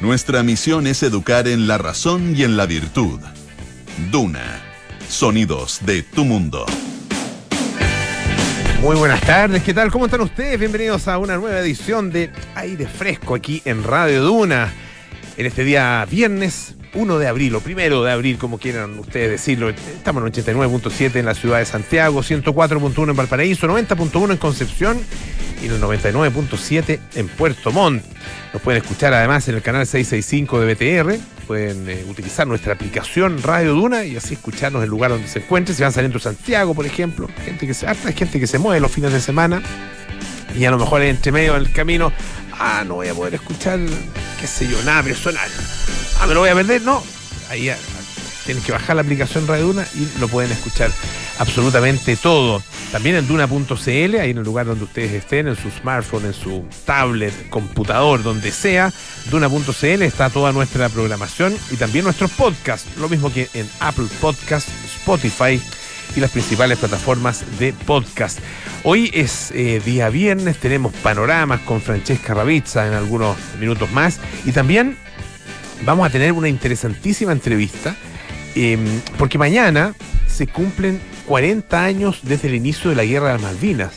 Nuestra misión es educar en la razón y en la virtud. Duna. Sonidos de tu mundo. Muy buenas tardes, ¿qué tal? ¿Cómo están ustedes? Bienvenidos a una nueva edición de Aire Fresco aquí en Radio Duna. En este día viernes 1 de abril, o primero de abril, como quieran ustedes decirlo. Estamos en 89.7 en la ciudad de Santiago, 104.1 en Valparaíso, 90.1 en Concepción y en el 99.7 en Puerto Montt. Nos pueden escuchar además en el canal 665 de BTR. Pueden eh, utilizar nuestra aplicación Radio Duna y así escucharnos el lugar donde se encuentren. Si van saliendo de Santiago, por ejemplo, gente que se, harta gente que se mueve los fines de semana y a lo mejor entre medio del camino, ah, no voy a poder escuchar, qué sé yo, nada personal. Ah, me lo voy a perder, no. Ahí ah, tienen que bajar la aplicación Radio Duna y lo pueden escuchar absolutamente todo. También en duna.cl, ahí en el lugar donde ustedes estén, en su smartphone, en su tablet, computador, donde sea, duna.cl está toda nuestra programación y también nuestros podcasts, lo mismo que en Apple Podcasts, Spotify y las principales plataformas de podcast. Hoy es eh, día viernes, tenemos panoramas con Francesca Ravizza en algunos minutos más y también vamos a tener una interesantísima entrevista em, porque mañana se cumplen 40 años desde el inicio de la Guerra de las Malvinas.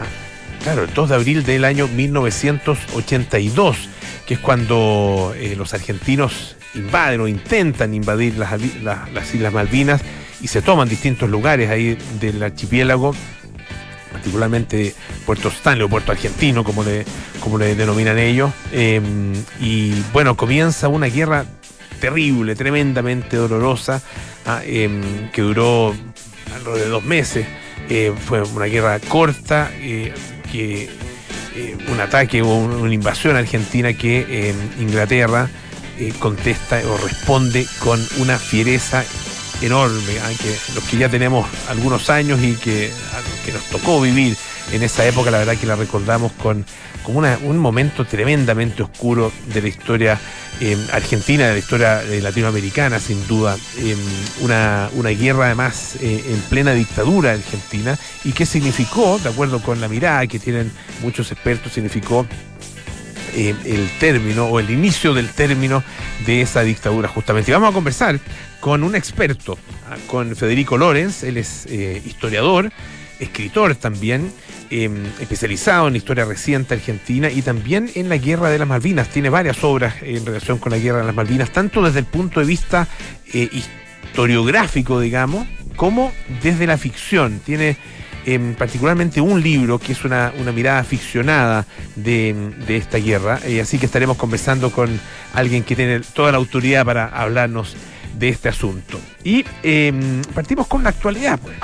Ah, claro, el 2 de abril del año 1982, que es cuando eh, los argentinos invaden o intentan invadir las, las, Islas Malvinas y se toman distintos lugares ahí del archipiélago, particularmente Puerto Stanley o Puerto Argentino, como le, como le denominan ellos. Em, y bueno, comienza una guerra terrible, tremendamente dolorosa, ah, em, que duró alrededor de dos meses. Eh, fue una guerra corta, eh, que eh, un ataque o una invasión argentina que em, Inglaterra contesta o responde con una fiereza enorme, aunque los que ya tenemos algunos años y que, que nos tocó vivir en esa época, la verdad que la recordamos con, un momento tremendamente oscuro de la historia eh, argentina, de la historia eh, latinoamericana, sin duda. Eh, una, guerra además en plena dictadura argentina y que significó, de acuerdo con la mirada que tienen muchos expertos, significó el término o el inicio del término de esa dictadura justamente. Y vamos a conversar con un experto, ah, con Federico Lorenz, él es historiador, escritor también, Em, especializado en historia reciente argentina y también en la Guerra de las Malvinas. Tiene varias obras en relación con la Guerra de las Malvinas, tanto desde el punto de vista eh, historiográfico, digamos, como desde la ficción. Tiene particularmente un libro que es una, mirada ficcionada de, esta guerra. Eh, así que estaremos conversando con alguien que tiene toda la autoridad para hablarnos de este asunto. Y em, partimos con la actualidad, pues.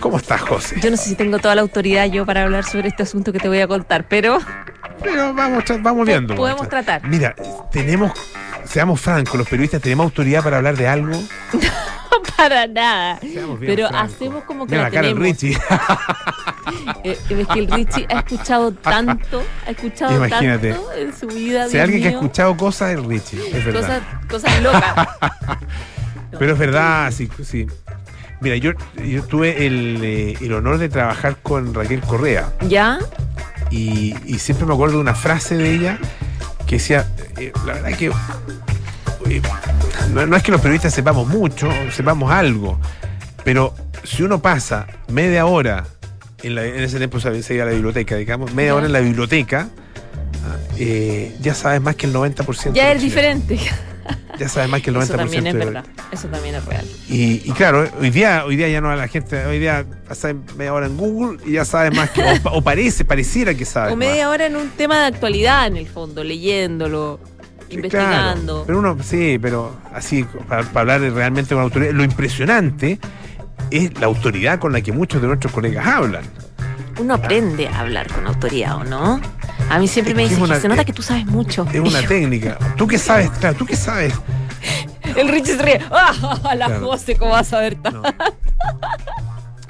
¿Cómo estás, José? Yo no sé si tengo toda la autoridad yo para hablar sobre este asunto que te voy a contar, pero... Pero vamos, vamos viendo. Podemos tratar. Mira, tenemos, seamos francos, los periodistas tenemos autoridad para hablar de algo. Para nada. Pero hacemos como que Mira, la cara del Richie. Eh, es que el Richie ha escuchado tanto, ha escuchado Imagínate. tanto en su vida. Si alguien que ha escuchado cosas, es Richie, es verdad. Cosas, cosas locas. Pero es verdad, sí, sí. Mira, yo, yo tuve eh, el, honor de trabajar con Raquel Correa. ¿Ya? Y, siempre me acuerdo de una frase de ella que decía, eh, la verdad que eh, no, es que los periodistas sepamos mucho, sepamos algo, pero si uno pasa media hora, en, ese tiempo se iba a la biblioteca, digamos, media hora en la biblioteca, ah, ya sabes más que el 90%. Ya es diferente ya sabes más que el 90% Eso también es verdad. Eso también es real. Y, claro, hoy día, hoy día ya no a la gente, hoy día pasa media hora en Google y ya sabes más que, o, parece, pareciera que sabes. O media hora en un tema de actualidad en el fondo, leyéndolo. Investigando. pero uno, sí, pero así, para, hablar realmente con autoridad, lo impresionante es la autoridad con la que muchos de nuestros colegas hablan. Uno aprende a hablar con autoridad, ¿o no? A mí siempre me dicen, se nota que tú sabes mucho. Es una técnica. ¿Tú qué sabes? Claro, ¿tú qué sabes? El Richie se ríe. ¡Ah! La José, ¿cómo vas a ver tanto?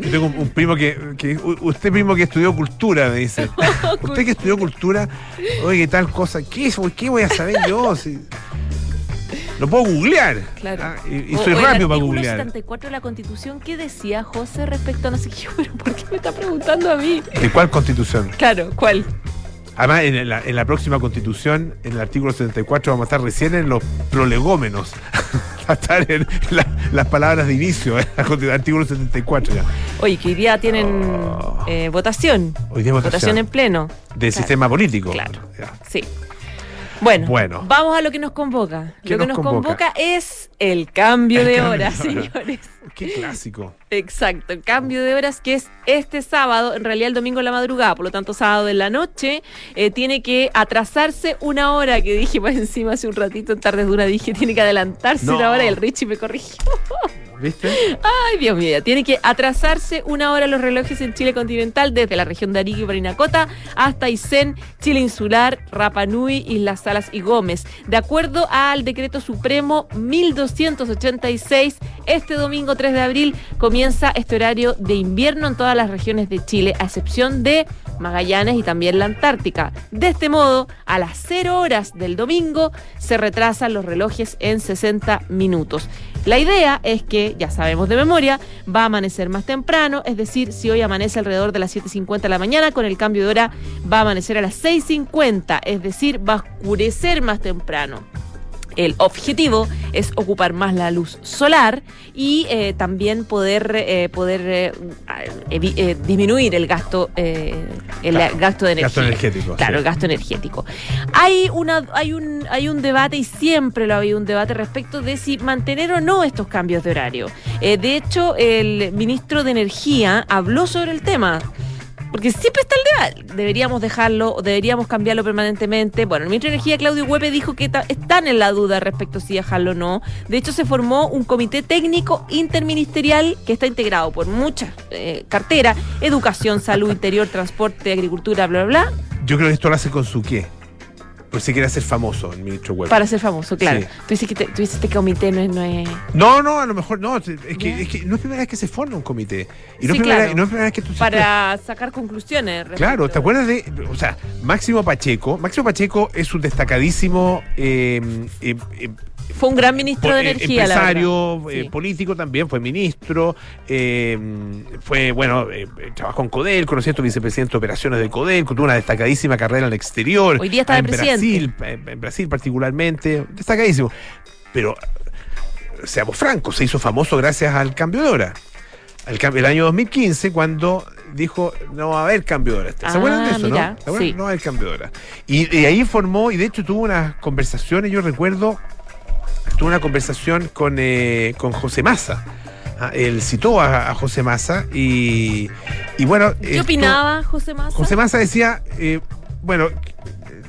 Yo tengo un, primo que, Usted, primo que estudió cultura, me dice. usted que estudió cultura, oye, ¿qué tal cosa? ¿Qué, ¿Qué voy a saber yo? Lo puedo googlear. Claro. Ah, y, soy rápido para googlear. El 74 de la Constitución, ¿qué decía José respecto a no sé qué? Pero ¿por qué me está preguntando a mí? ¿De cuál Constitución? Claro, ¿cuál? Además, en la, en la, próxima constitución, en el artículo 74, vamos a estar recién en los prolegómenos. a estar en las palabras de inicio, ¿eh? artículo 74 ya. Oye, que hoy día tienen oh. eh, votación. Hoy día votación. votación en pleno. Del sistema político. Claro. Sí. Bueno, vamos a lo que nos convoca. Lo que nos convoca? es el cambio, de, horas, señores. Qué clásico. Exacto, el cambio de horas que es este sábado, en realidad el domingo en la madrugada, por lo tanto sábado en la noche, eh, tiene que atrasarse una hora, que dije por encima hace un ratito en tardes dura, dije tiene que adelantarse una hora y el Richie me corrigió. ¿Viste? Ay, Dios mío, tiene que atrasarse una hora los relojes en Chile continental desde la región de Arica y Parinacota hasta Aysén, Chile insular, Rapa Nui, Islas Salas y Gómez. De acuerdo al decreto supremo 1286, este domingo 3 de abril comienza este horario de invierno en todas las regiones de Chile, a excepción de Magallanes y también la Antártica. De este modo, a las 0 horas del domingo se retrasan los relojes en 60 minutos. La idea es que, ya sabemos de memoria, va a amanecer más temprano, es decir, si hoy amanece alrededor de las 7.50 de la mañana, con el cambio de hora va a amanecer a las 6.50, es decir, va a oscurecer más temprano. El objetivo es ocupar más la luz solar y eh, también poder, eh, poder eh, disminuir el gasto, el gasto de energía. Gasto energético. Claro, el gasto energético. Hay, una, hay, un, hay un debate y siempre lo ha habido un debate respecto de si mantener o no estos cambios de horario. de hecho, el ministro de Energía habló sobre el tema. Porque siempre está el debate. Deberíamos dejarlo o deberíamos cambiarlo permanentemente. Bueno, el ministro de Energía, Claudio Huepe, dijo que están en la duda respecto a si dejarlo o no. De hecho, se formó un comité técnico interministerial que está integrado por muchas eh, carteras: educación, salud, interior, transporte, agricultura, bla, bla, bla. Yo creo que esto lo hace con su qué pues si quiere ser famoso el ministro Webb. Para ser famoso, claro. Tú, dices que tú dices que este comité no es, no es. No, no, a lo mejor no. Es que, es que no es primera vez que se forma un comité. Y no, es, primera, no es primera vez que tú. Para sacar conclusiones. Claro, ¿te acuerdas de. O sea, Máximo Pacheco. Máximo Pacheco es un destacadísimo eh, eh, eh fue un gran ministro de eh, Energía. Empresario, eh, político también, fue ministro, eh, fue, bueno, trabajó en Codel, tu vicepresidente de operaciones de Codel, tuvo una destacadísima carrera en el exterior. Hoy día está en Brasil, en Brasil particularmente, destacadísimo. Pero, seamos francos, se hizo famoso gracias al cambio de hora. El, el año 2015, cuando dijo no va a haber cambio de hora. ¿Se acuerdan de ah, eso, no? No va a haber cambio de hora. Y, y, ahí formó, y de hecho tuvo unas conversaciones, yo recuerdo, tuve una conversación con, eh, con José Massa. Ah, él citó a, José Massa y, y bueno. ¿Qué opinaba José Massa? José Massa decía, eh, bueno,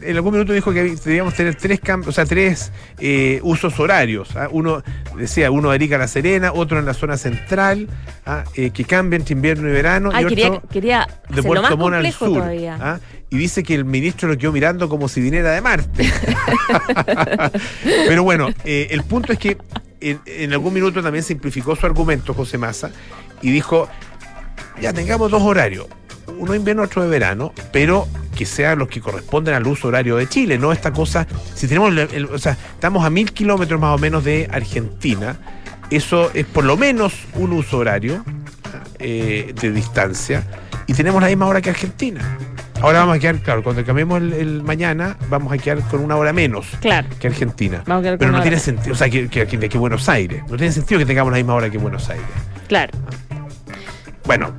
en algún minuto dijo que debíamos tener tres o sea, tres eh, usos horarios. ¿ah? Uno decía uno de Arica a La Serena, otro en la zona central, ¿ah? eh, que cambien entre invierno y verano, y quería, otro quería de Puerto Montt al sur. ¿ah? Y dice que el ministro lo quedó mirando como si viniera de Marte. Pero bueno, eh, el punto es que en, en algún minuto también simplificó su argumento José Massa y dijo, ya tengamos dos horarios uno invierno, otro de verano, pero que sean los que corresponden al uso horario de Chile, no esta cosa, si tenemos, o sea, estamos a mil kilómetros más o menos de Argentina, eso es por lo menos un uso horario eh, de distancia y tenemos la misma hora que Argentina. Ahora vamos a quedar, claro, cuando cambiemos el, mañana, vamos a quedar con una hora menos que Argentina. Pero no tiene sentido, o sea, que, que, que, Buenos Aires. No tiene sentido que tengamos la misma hora que Buenos Aires. Claro. Bueno.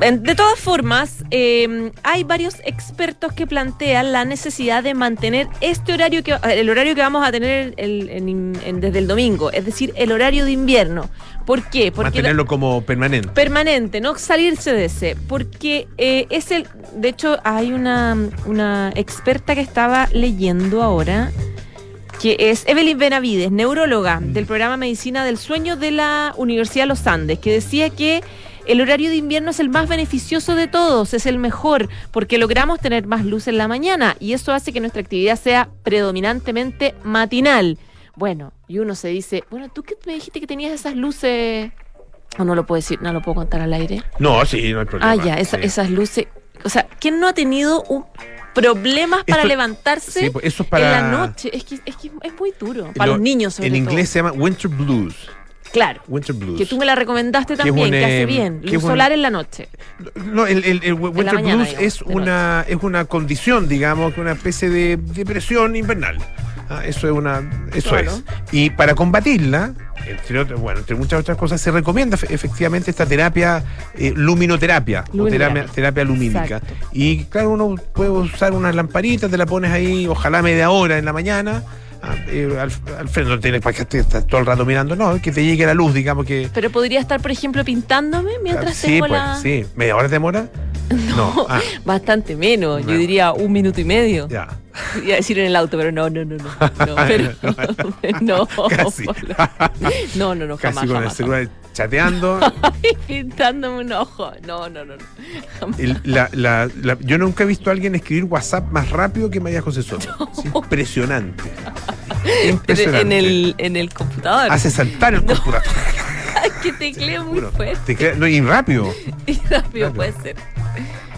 Eh, de todas formas, eh, hay varios expertos que plantean la necesidad de mantener este horario, que el horario que vamos a tener desde el domingo, es decir, el horario de invierno. ¿Por qué? Porque Mantenerlo como permanente. Permanente, no salirse de ese. Porque eh, es el. De hecho, hay una, una experta que estaba leyendo ahora que es Evelyn Benavides, neuróloga del programa Medicina del Sueño de la Universidad de los Andes, que decía que el horario de invierno es el más beneficioso de todos, es el mejor, porque logramos tener más luz en la mañana y eso hace que nuestra actividad sea predominantemente matinal. Bueno, y uno se dice, bueno, ¿tú qué me dijiste que tenías esas luces? ¿O no lo puedo decir? ¿No lo puedo contar al aire? No, sí, no hay problema. Ah, ya, esas luces. O sea, ¿quién no ha tenido un problemas para levantarse pues, eso es para... en la noche? Es que es, muy duro. Para los niños, sobre En inglés se llama winter blues. Claro. Winter Blues. Que tú me la recomendaste Que es también, un, que hace eh, bien. Luz es un- solar en la noche. No, el, el- el Winter mañana, Blues digamos, es una, es una condición, digamos, que una especie de depresión invernal. Ah, eso es una, eso Claro. es. Y para combatirla, entre otras, bueno, entre muchas otras cosas, se recomienda efe- efectivamente esta terapia eh, luminoterapia, o terapia, terapia lumínica. Exacto. Y claro, uno puede usar unas lamparitas, te la pones ahí, ojalá media hora en la mañana. Ah, al, al frente no tienes para que estés estés todo el rato mirando, no, que te llegue la luz, digamos que. Pero podría estar, por ejemplo, pintándome mientras sí, tengo pues, la. sí. ¿Media hora demora? No. Ah, Bastante menos, No. yo diría un minuto y medio. ya. Iba a decir en el auto, pero no, no, no, no. No, pero, no, Casi. no, no, no, Casi jamás, con jamás, el celular chateando. jamás. Pintándome un ojo. No, no, no. no. Jamás. El- la- la- la- yo nunca he visto a alguien escribir WhatsApp más rápido que María José Soto. Es impresionante. Impresionante. En el, en el computador. Hace saltar el computador. que tecleo muy Juro. fuerte. No, y rápido. Y rápido Claro. puede ser.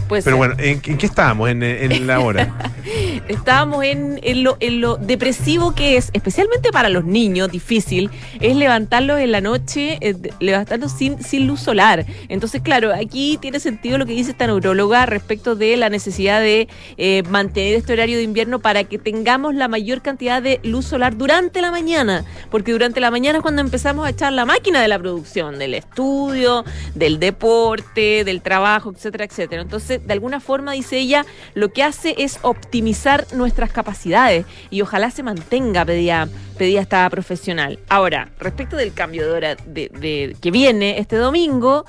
Pero bueno, ¿en, en qué estábamos en, en la hora? Estábamos en, en lo, en lo depresivo que es, especialmente para los niños, difícil, es levantarlos en la noche, eh, levantarlos sin, sin luz solar. Entonces, claro, aquí tiene sentido lo que dice esta neuróloga respecto de la necesidad de eh, mantener este horario de invierno para que tengamos la mayor cantidad de luz solar durante la mañana, porque durante la mañana es cuando empezamos a echar la máquina de la producción, del estudio, del deporte, del trabajo, etcétera, etcétera. Entonces, de alguna forma, dice ella, lo que hace es optimizar nuestras capacidades y ojalá se mantenga, pedía, pedía esta profesional. Ahora, respecto del cambio de hora de, de- que viene este domingo,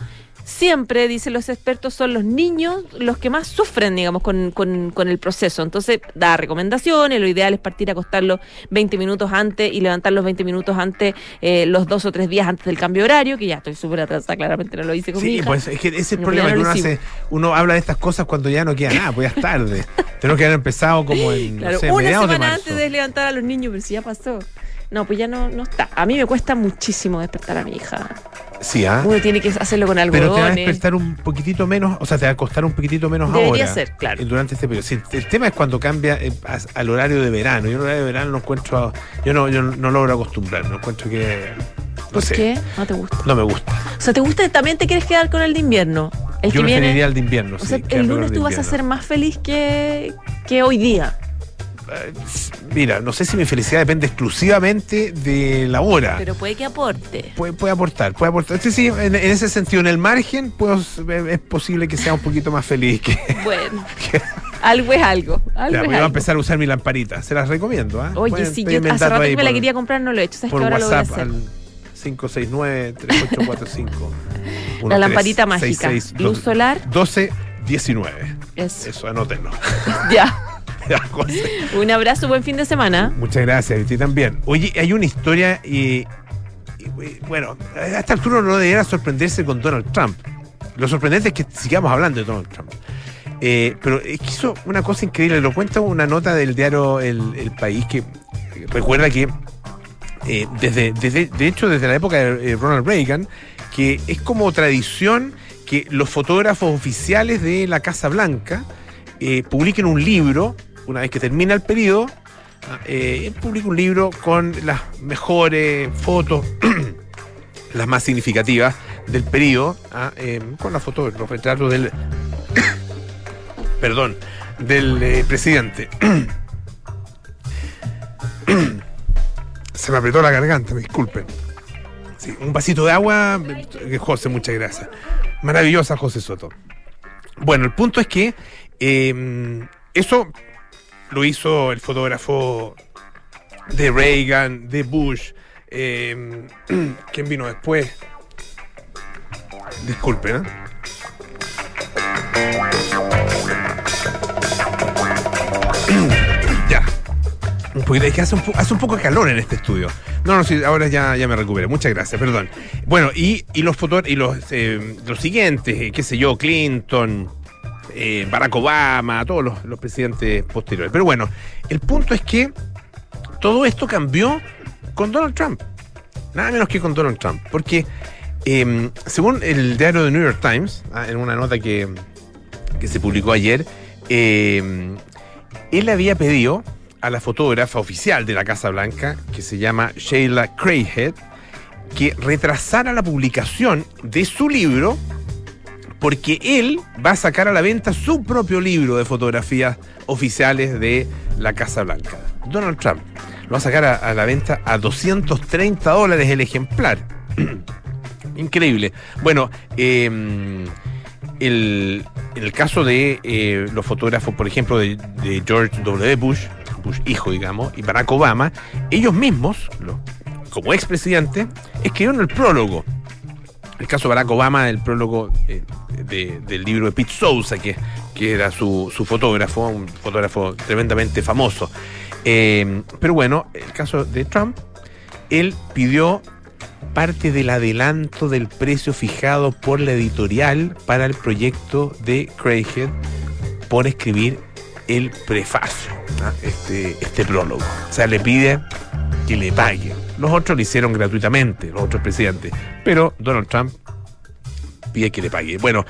siempre, dicen los expertos, son los niños los que más sufren, digamos, con, con- con el proceso. Entonces, da recomendaciones, lo ideal es partir a acostarlos 20 minutos antes y levantarlos 20 minutos antes, eh, los dos o tres días antes del cambio de horario, que ya estoy súper atrasada, claramente no lo hice con mi Sí, hija. pues es que ese es el No, problema, que no uno, hace, uno habla de estas cosas cuando ya no queda nada, pues ya es tarde. Tenemos que haber empezado como en, no Claro, sé, una de semana marzo. antes de levantar a los niños, pero si ya pasó. No, pues ya no, no está. A mí me cuesta muchísimo despertar a mi hija. Sí, ¿ah? Uno tiene que hacerlo con Pero te va a despertar un poquitito menos, o sea, te va a costar un poquitito menos Debería ahora. ser, claro. eh, Durante este periodo. Sí, el tema es cuando cambia eh, al horario de verano. Yo el horario de verano no encuentro, yo no, yo no logro acostumbrarme, no encuentro que, no ¿Por sé, qué? No te gusta. no me gusta. O sea, ¿te gusta? ¿También te quieres quedar con el de invierno? El yo que viene. el de invierno. O sea, el lunes tú vas a ser más feliz que, que hoy día. Eh, Mira, no sé si mi felicidad depende exclusivamente de la hora. Pero puede que aporte. Puede, puede aportar, puede aportar. Sí, sí, en, en ese sentido, en el margen, pues es posible que sea un poquito más feliz que. Bueno, algo es algo. Algo Ya, es voy a algo. empezar a usar mi lamparita. Se las recomiendo. ¿ah? Oye, Pueden sí, yo hace rato que me la quería comprar, no lo he hecho. ¿Sabes por que ahora lo voy a WhatsApp hacer? al 569-3845. La lamparita mágica. Luz solar. 1219. Eso. Eso, anótenlo. Ya. José. Un abrazo, buen fin de semana. Muchas gracias, y también. Oye, hay una historia y, y, bueno, a esta altura no debería sorprenderse con Donald Trump. Lo sorprendente es que sigamos hablando de Donald Trump. Eh, pero es que hizo una cosa increíble, lo cuenta una nota del diario El, El País que recuerda que eh, desde, desde, de hecho desde la época de eh, Ronald Reagan, que es como tradición que los fotógrafos oficiales de la Casa Blanca eh, publiquen un libro, una vez que termina el periodo, eh, publica un libro con las mejores fotos, las más significativas del periodo, ah, eh, con las fotos, los retratos del, perdón, del eh, presidente. Se me apretó la garganta, me disculpen. Un vasito de agua, eh, José, muchas gracias. Maravillosa, José Soto. Bueno, el punto es que eh, eso lo hizo el fotógrafo de Reagan, de Bush. eh, ¿Quién vino después? Disculpen, ¿eh? ya. Un poquito, es que hace un, poco de calor en este estudio. No, no, sí, ahora ya, ya me recuperé. Muchas gracias, perdón. Bueno, y, y los fotógrafos, y los, eh, los siguientes, eh, qué sé yo, Clinton, eh, Barack Obama, todos los, presidentes posteriores. Pero bueno, el punto es que todo esto cambió con Donald Trump. Nada menos que con Donald Trump. Porque eh, según el diario The New York Times, ah, en una nota que, que se publicó ayer, eh, él había pedido a la fotógrafa oficial de la Casa Blanca, que se llama Sheila Craighead, que retrasara la publicación de su libro porque él va a sacar a la venta su propio libro de fotografías oficiales de la Casa Blanca. Donald Trump lo va a sacar a, la venta a 230 dólares el ejemplar. Increíble. Bueno, eh, el, en el caso de eh, los fotógrafos, por ejemplo, de, George W. Bush, Bush hijo, digamos, y Barack Obama, ellos mismos, lo- como expresidente, escribieron el prólogo. El caso Barack Obama, el prólogo eh, de- del libro de Pete Souza, que, que era su, su fotógrafo, un fotógrafo tremendamente famoso. Eh, pero bueno, el caso de Trump, él pidió parte del adelanto del precio fijado por la editorial para el proyecto de Craighead por escribir el prefacio, ¿ah? este, este prólogo. O sea, le pide que le pague. Los otros lo hicieron gratuitamente, los otros presidentes. Pero Donald Trump pide que le pague. Bueno,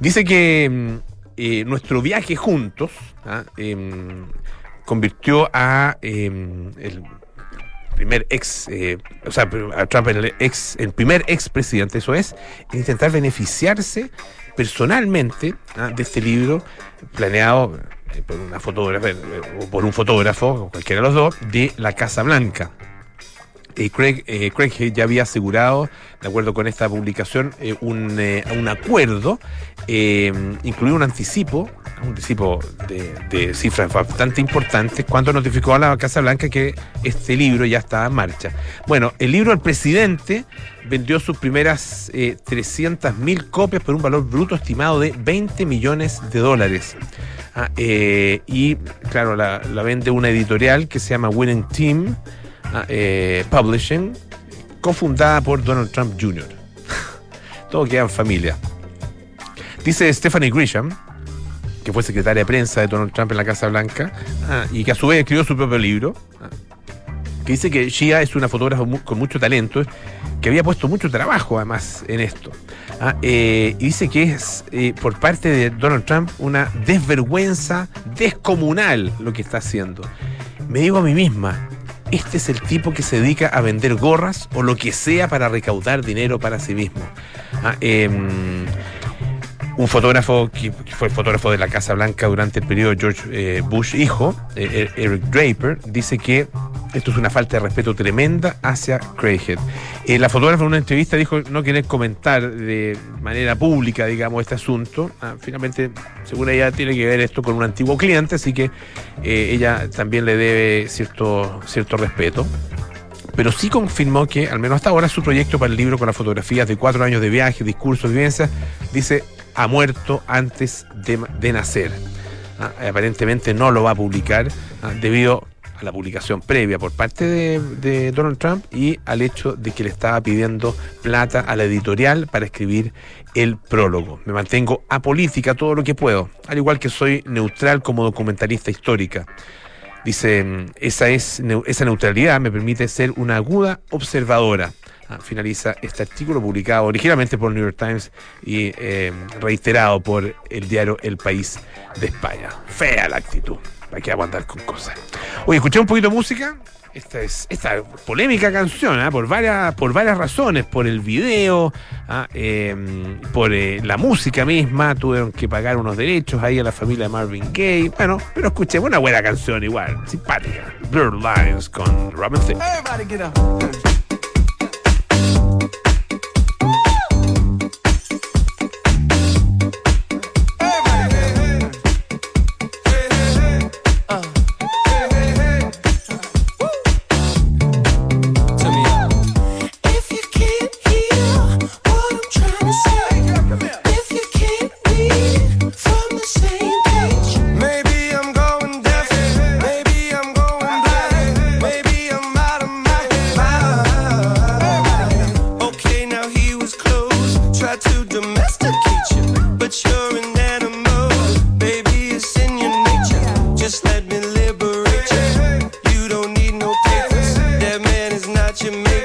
dice que mm, eh, nuestro viaje juntos ¿ah? em, convirtió a em, el primer ex, eh, o sea, a Trump el ex, el primer ex presidente, eso es, en intentar beneficiarse personalmente ¿ah? de este libro planeado por una fotógrafa eh, o por un fotógrafo, cualquiera de los dos, de la Casa Blanca. Eh, Craig, eh, Craig ya había asegurado, de acuerdo con esta publicación, eh, un, eh, un acuerdo, eh, incluido un anticipo, un anticipo de, cifras bastante importantes, cuando notificó a la Casa Blanca que este libro ya estaba en marcha. Bueno, el libro del presidente vendió sus primeras eh, 300.000 copias por un valor bruto estimado de 20 millones de dólares. Ah, eh, y claro, la, vende una editorial que se llama Winning Team ah, eh, Publishing, cofundada por Donald Trump Jr. Todo queda en familia. Dice Stephanie Grisham, que fue secretaria de prensa de Donald Trump en la Casa Blanca, ah, y que a su vez escribió su propio libro, que dice que Shia es una fotógrafa con mucho talento, que había puesto mucho trabajo además en esto. Ah, eh, y dice que es eh, por parte de Donald Trump una desvergüenza descomunal lo que está haciendo. Me digo a mí misma, este es el tipo que se dedica a vender gorras o lo que sea para recaudar dinero para sí mismo. Ah, em, un fotógrafo que fue fotógrafo de la Casa Blanca durante el periodo George eh, Bush hijo, eh, Eric Draper, dice que esto es una falta de respeto tremenda hacia Craighead. Eh, la fotógrafa en una entrevista dijo no querer comentar de manera pública, digamos, este asunto. Ah, finalmente, según ella, tiene que ver esto con un antiguo cliente, así que eh, ella también le debe cierto, cierto respeto pero sí confirmó que, al menos hasta ahora, su proyecto para el libro con las fotografías de cuatro años de viaje, discursos, vivencias, dice, ha muerto antes de, nacer. Ah, aparentemente no lo va a publicar ah, debido a la publicación previa por parte de, de Donald Trump y al hecho de que le estaba pidiendo plata a la editorial para escribir el prólogo. Me mantengo apolítica todo lo que puedo, al igual que soy neutral como documentalista histórica. Dice, mm, esa, es, esa neutralidad me permite ser una aguda observadora. Ah, finaliza este artículo publicado originalmente por el New York Times y eh, reiterado por el diario El País de España. Fea la actitud. Hay que aguantar con cosas. Oye, escuché un poquito música. Esta es esta polémica canción, ¿ah? por, varias, por varias razones, por el video, ¿ah? Eh, por eh, la música misma, tuvieron que pagar unos derechos ahí a la familia de Marvin Gaye. Bueno, pero escuché una buena canción igual, simpática. Blurred Lines con Robin Thicke. that you make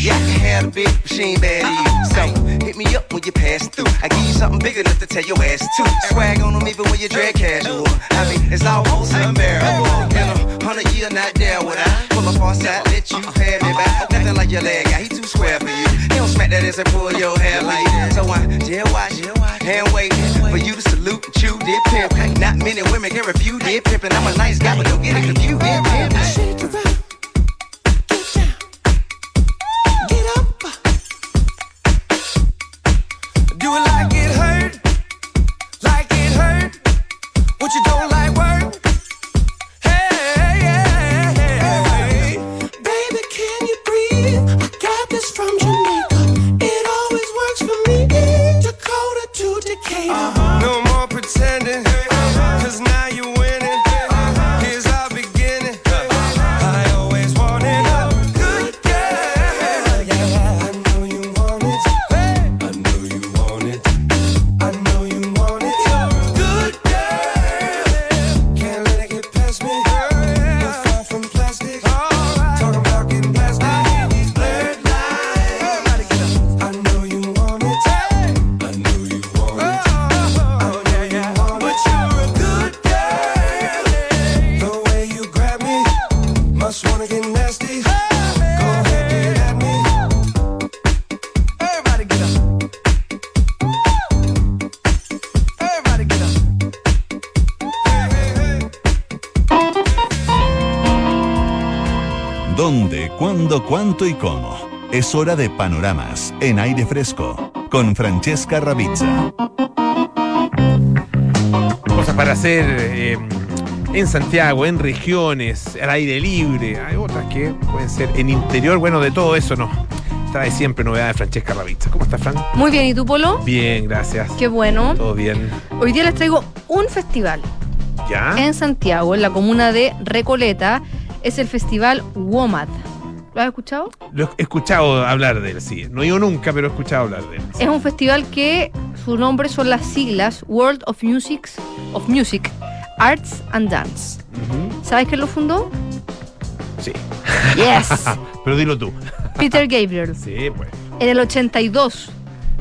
Yeah, I can have a big machine bad. So hit me up when you pass through. I give you something big enough to tell your ass to. Swag on them even when you drag casual. I mean, it's almost unbearable. In a hundred year, not there would I pull up on side, let you have me back. Nothing like your leg guy, he too square for you. He don't smack that ass and pull your hair like that. So I jail watch and wait for you to salute and chew dip pimp. Not many women can refuse dip pimp, and I'm a nice guy, but don't get it confused. Dip pimp. Do it like it hurt, like it hurt. What you don't like cuándo, cuánto y cómo? Es hora de panoramas en aire fresco con Francesca Ravizza. Cosas para hacer eh, en Santiago, en regiones, al aire libre. Hay otras que pueden ser en interior. Bueno, de todo eso no. Trae siempre novedades Francesca Ravizza. ¿Cómo estás, Fran? Muy bien, ¿y tú, Polo? Bien, gracias. Qué bueno. Todo bien. Hoy día les traigo un festival ¿Ya? en Santiago, en la comuna de Recoleta. Es el festival WOMAD. ¿Lo has escuchado? Lo he escuchado hablar de él, sí. No he ido nunca, pero he escuchado hablar de él. Es un festival que su nombre son las siglas World of Music, of Music Arts and Dance. ¿Sabes quién lo fundó? Sí. Yes. pero dilo tú. Peter Gabriel. Sí, pues. En el 82.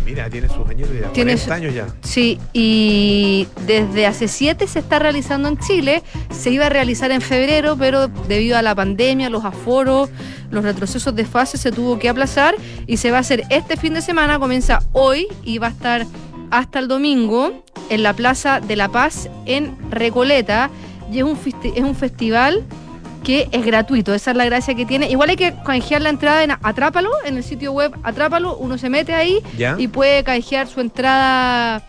Mira, tiene sus años de Tiene 40 su- años ya. Sí, y desde hace siete se está realizando en Chile. Se iba a realizar en febrero, pero debido a la pandemia, los aforos, los retrocesos de fase, se tuvo que aplazar y se va a hacer este fin de semana. Comienza hoy y va a estar hasta el domingo en la Plaza de la Paz en Recoleta. Y es un, es un festival que es gratuito, esa es la gracia que tiene. Igual hay que canjear la entrada en Atrápalo, en el sitio web Atrápalo, uno se mete ahí ¿Ya? y puede canjear su entrada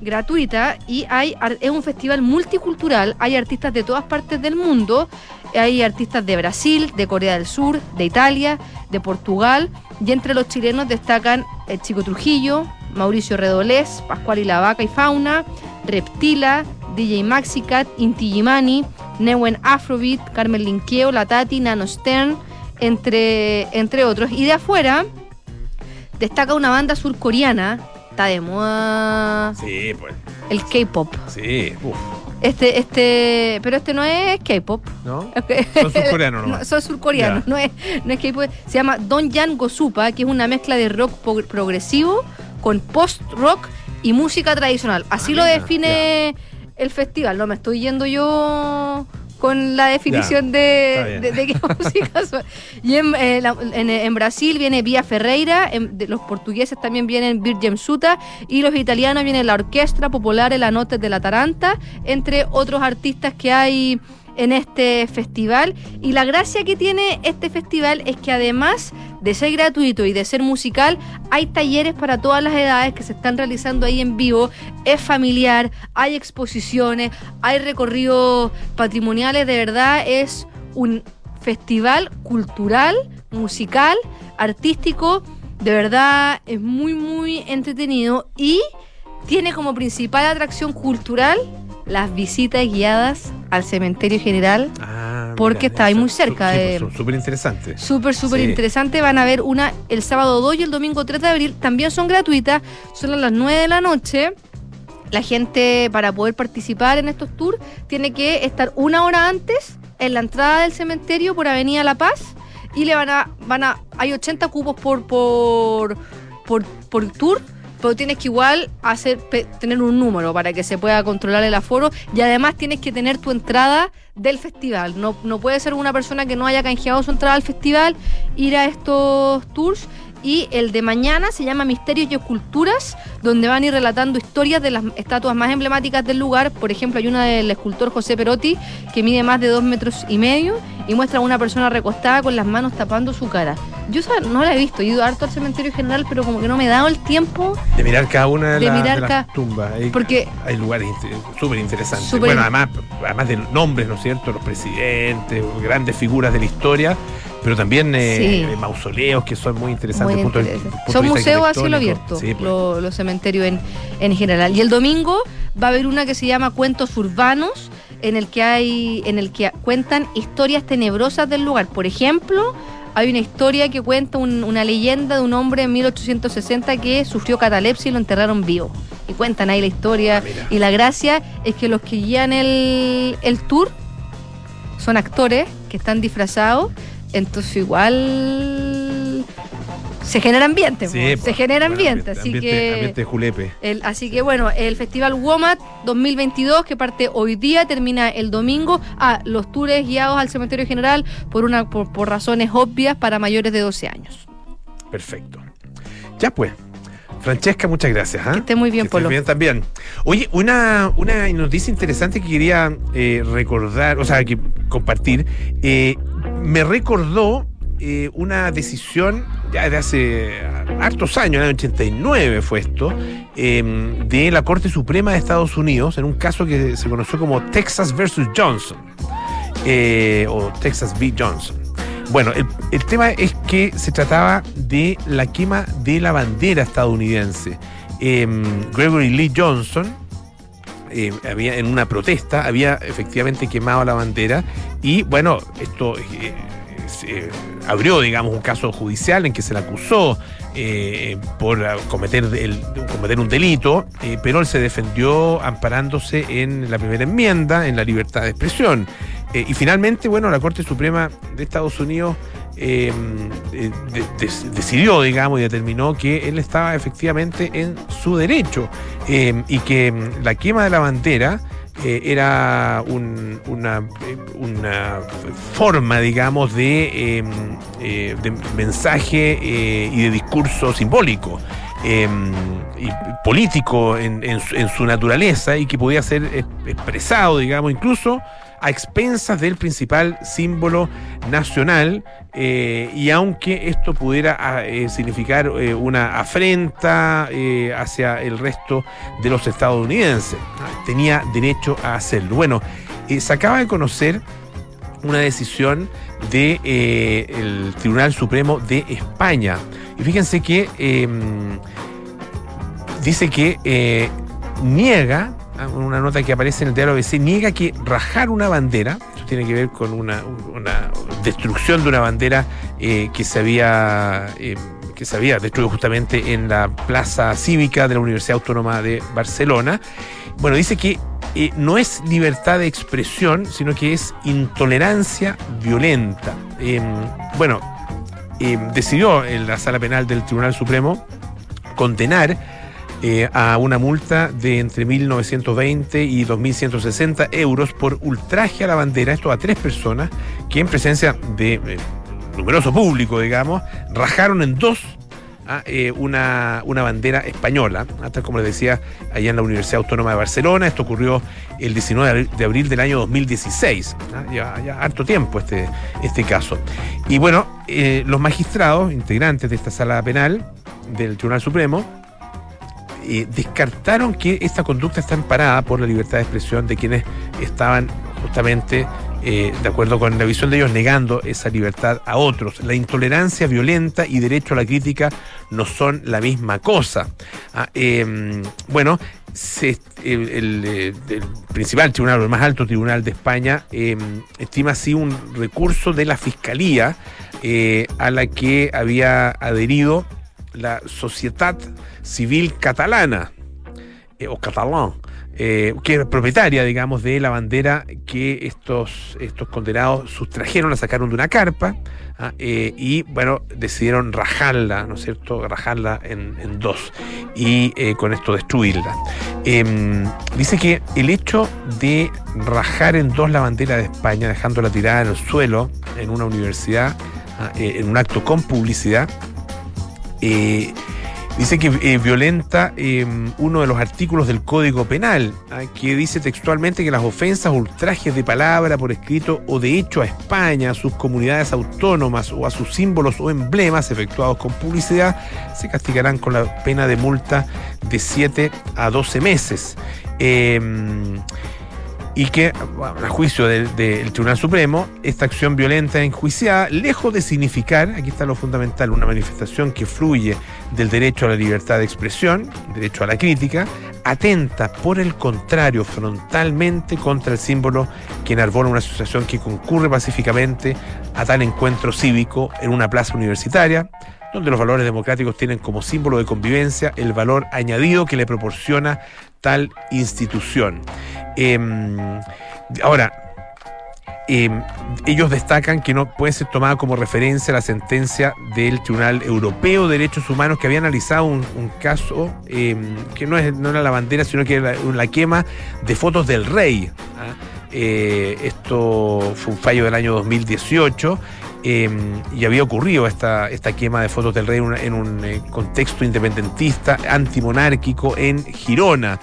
gratuita. Y hay es un festival multicultural, hay artistas de todas partes del mundo, hay artistas de Brasil, de Corea del Sur, de Italia, de Portugal. Y entre los chilenos destacan el Chico Trujillo, Mauricio Redolés, Pascual y la Vaca y Fauna, Reptila, DJ Maxicat, Inti Gimani, Newen Afrobeat, Carmen Linqueo, La Tati, Nano Stern, entre, entre otros. Y de afuera destaca una banda surcoreana, está de moda Sí, pues. el K-pop. Sí. Uf. Este, este, pero este no es K-pop. ¿No? Son surcoreanos. No, son surcoreanos, no es, no es K-pop. Se llama Don Jan Gosupa, que es una mezcla de rock progresivo con post-rock y música tradicional. Así Ah, lo define el festival. No me estoy yendo yo con la definición de, de, de qué música son. Y en, eh, la- en- en Brasil viene Vía Ferreira, en- de- los portugueses también vienen Virgem Suta y los italianos vienen la Orquestra Popular, la Notes de la Taranta, entre otros artistas que hay en este festival. Y la gracia que tiene este festival es que además de ser gratuito y de ser musical, hay talleres para todas las edades que se están realizando ahí en vivo. Es familiar, hay exposiciones, hay recorridos patrimoniales, de verdad es un festival cultural, musical, artístico, de verdad es muy, muy entretenido y tiene como principal atracción cultural las visitas guiadas al cementerio general. Ah, Porque está ahí muy cerca de- pues, Son súper interesantes. Súper, súper Sí. interesante. Van a ver una el sábado 2 y el domingo 3 de abril. También son gratuitas. Son a las 9 de la noche. La gente, para poder participar en estos tours, tiene que estar una hora antes en la entrada del cementerio por Avenida La Paz y le van a, van a, hay 80 cupos por, por, por, por tour, pero tienes que igual hacer, tener un número para que se pueda controlar el aforo y además tienes que tener tu entrada del festival. No, no puede ser una persona que no haya canjeado su entrada al festival, ir a estos tours. Y el de mañana se llama Misterios y Esculturas, donde van a ir relatando historias de las estatuas más emblemáticas del lugar. Por ejemplo, hay una del escultor José Perotti, que mide más de dos metros y medio, y muestra a una persona recostada con las manos tapando su cara. Yo no la he visto, he ido harto al cementerio general, pero como que no me he dado el tiempo De mirar cada una de, De la- mirar de las tumbas. Hay, porque- hay lugares súper interesantes. Súper- Bueno, además, además de nombres, ¿no es cierto? Los presidentes, grandes figuras de la historia, pero también eh, Sí. eh, mausoleos que son muy interesantes. Muy punto de- interesante. punto Son museos a cielo abierto, Sí, pues. lo- los cementerios en, en general. Y el domingo va a haber una que se llama Cuentos Urbanos, en el que hay, en el que cuentan historias tenebrosas del lugar. Por ejemplo, hay una historia que cuenta un- una leyenda de un hombre en 1860 que sufrió catalepsia y lo enterraron vivo. Y cuentan ahí la historia. Ah, y la gracia es que los que guían el, el tour son actores que están disfrazados. Entonces igual se genera ambiente, Sí, pues, se genera bueno, ambiente, así que Ambiente julepe. el- así que bueno, el Festival WOMAT 2022 que parte hoy día, termina el domingo. Ah, los tours guiados al cementerio general por una por, por razones obvias para mayores de 12 años. Perfecto. Ya pues. Francesca, muchas gracias. ¿ah? Que esté muy bien, Que Polo. bien también. Oye, una, una noticia interesante que quería eh, recordar, o sea, que compartir. eh, me recordó eh, una decisión ya de hace hartos años, en el 89 fue esto, eh, de la Corte Suprema de Estados Unidos, en un caso que se conoció como Texas versus Johnson, eh, o Texas v. Johnson. Bueno, el, el tema es que se trataba de la quema de la bandera estadounidense. Em, Gregory Lee Johnson, eh, había en una protesta, había efectivamente quemado la bandera y bueno, esto eh, se abrió, digamos, un caso judicial en que se le acusó eh, por cometer, cometer un delito, eh, pero él se defendió amparándose en la primera enmienda, en la libertad de expresión. Eh, y finalmente, bueno, la Corte Suprema de Estados Unidos eh, eh, de- de- decidió, digamos, y determinó que él estaba efectivamente en su derecho y que la quema de la bandera era un- una, forma, digamos, de, de mensaje y de discurso simbólico. y político en, en su, en su naturaleza y que podía ser expresado, digamos, incluso a expensas del principal símbolo nacional eh, y aunque esto pudiera ah, eh, significar eh, una afrenta hacia el resto de los estadounidenses, tenía derecho a hacerlo. Bueno, se acaba de conocer una decisión del de, el Tribunal Supremo de España. Y fíjense que eh, dice que niega, una nota que aparece en el diario ABC, niega que rajar una bandera, esto tiene que ver con una, destrucción de una bandera eh, que se había... eh, que se había destruido justamente en la plaza cívica de la Universidad Autónoma de Barcelona. Bueno, dice que eh, no es libertad de expresión, sino que es intolerancia violenta. Eh, bueno, eh, decidió en la sala penal del Tribunal Supremo condenar eh, a una multa de entre 1.920 y 2.160 euros por ultraje a la bandera, esto a tres personas que en presencia de eh, numeroso público, digamos, rajaron en dos eh, una, una bandera española, hasta como les decía, allá en la Universidad Autónoma de Barcelona. Esto ocurrió el 19 de abril, de abril del año 2016. ¿ah? Ya, ya harto tiempo este, este caso. Y bueno, los magistrados, integrantes de esta sala penal del Tribunal Supremo, eh, descartaron que esta conducta está amparada por la libertad de expresión de quienes estaban justamente, eh, de acuerdo con la visión de ellos, negando esa libertad a otros. La intolerancia violenta y derecho a la crítica no son la misma cosa. Ah, eh, bueno, eh, el principal tribunal, el más alto tribunal de España, eh, estima así un recurso de la Fiscalía a la que había adherido la Sociedad Civil Catalana, eh, o catalán, eh, que es propietaria, digamos, de la bandera que estos, estos condenados sustrajeron, la sacaron de una carpa ah, eh, y, bueno, decidieron rajarla, ¿no es cierto? Rajarla en, dos y con esto destruirla. Em, dice que el hecho de rajar en dos la bandera de España, dejándola tirada en el suelo en una universidad, ah, en un acto con publicidad, eh, dice que eh, violenta eh, uno de los artículos del Código Penal, ah, que dice textualmente que las ofensas ultrajes de palabra por escrito o de hecho a España, a sus comunidades autónomas o a sus símbolos o emblemas efectuados con publicidad se castigarán con la pena de multa de 7 a 12 meses. Eh, y que, a juicio del, Tribunal Supremo, esta acción violenta enjuiciada, lejos de significar, aquí está lo fundamental, una manifestación que fluye del derecho a la libertad de expresión, derecho a la crítica, atenta, por el contrario, frontalmente contra el símbolo que enarbola una asociación que concurre pacíficamente a tal encuentro cívico en una plaza universitaria, donde los valores democráticos tienen como símbolo de convivencia el valor añadido que le proporciona tal institución. Em, ahora, em, ellos destacan que no puede ser tomada como referencia la sentencia del Tribunal Europeo de Derechos Humanos que había analizado un, caso em, que no, es, no era la bandera, sino que era la, quema de fotos del rey. ¿ah? Eh, esto fue un fallo del año 2018 eh, y había ocurrido esta, esta quema de fotos del rey en un eh, contexto independentista, antimonárquico en Girona.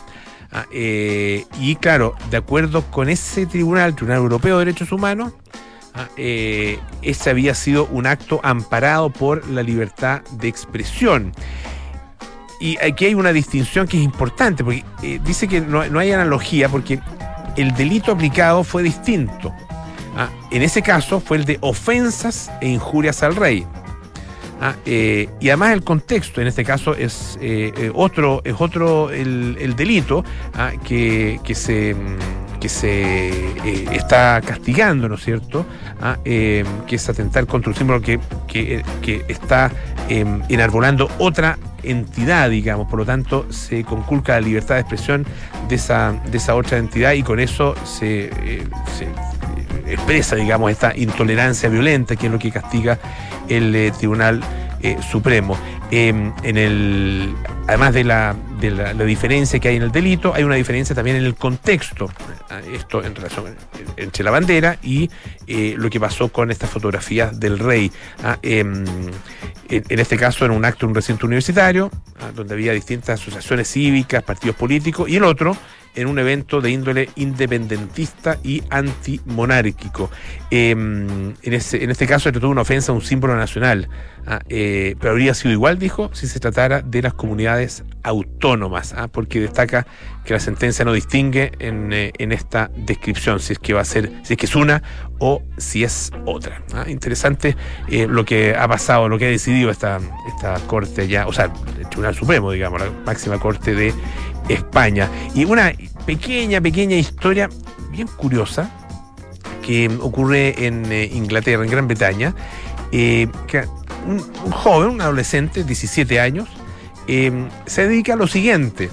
Ah, eh, y claro, de acuerdo con ese tribunal, Tribunal Europeo de Derechos Humanos, ah, eh, ese había sido un acto amparado por la libertad de expresión. Y aquí hay una distinción que es importante, porque eh, dice que no, no hay analogía, porque el delito aplicado fue distinto. Ah, en ese caso fue el de ofensas e injurias al rey. Ah, eh, y además el contexto, en este caso es eh, eh, otro, es otro el, el delito ah, que, que se, mm, que se está castigando, ¿no es cierto? Ah, que es atentar contra un símbolo que, que, que está eh, enarbolando otra entidad, digamos, por lo tanto se conculca la libertad de expresión de esa, de esa otra entidad y con eso se, expresa, digamos, esta intolerancia violenta que es lo que castiga el eh, Tribunal eh, Supremo. Eh, en el, además de, la, de la, diferencia que hay en el delito, hay una diferencia también en el contexto. Ah, Esto en relación eh, entre la bandera y eh, lo que pasó con estas fotografías del rey. Ah, em, en, en este caso, en un acto en un recinto universitario, ah, donde había distintas asociaciones cívicas, partidos políticos, y el otro en un evento de índole independentista y antimonárquico. Eh, en, ese- en este caso se trató una ofensa a un símbolo nacional, ah, eh, pero habría sido igual, dijo, si se tratara de las comunidades autónomas, ah, porque destaca que la sentencia no distingue en, eh, en esta descripción si es que va a ser, si es que es una o si es otra. ah. Interesante eh, lo que ha pasado, lo que ha decidido esta, esta corte ya, o sea, el Tribunal Supremo, digamos, la máxima corte de España. Y una pequeña, pequeña historia bien curiosa que ocurre en eh, Inglaterra, en Gran Bretaña, eh, que un, joven, un adolescente, 17 años, eh, se dedica a lo siguiente.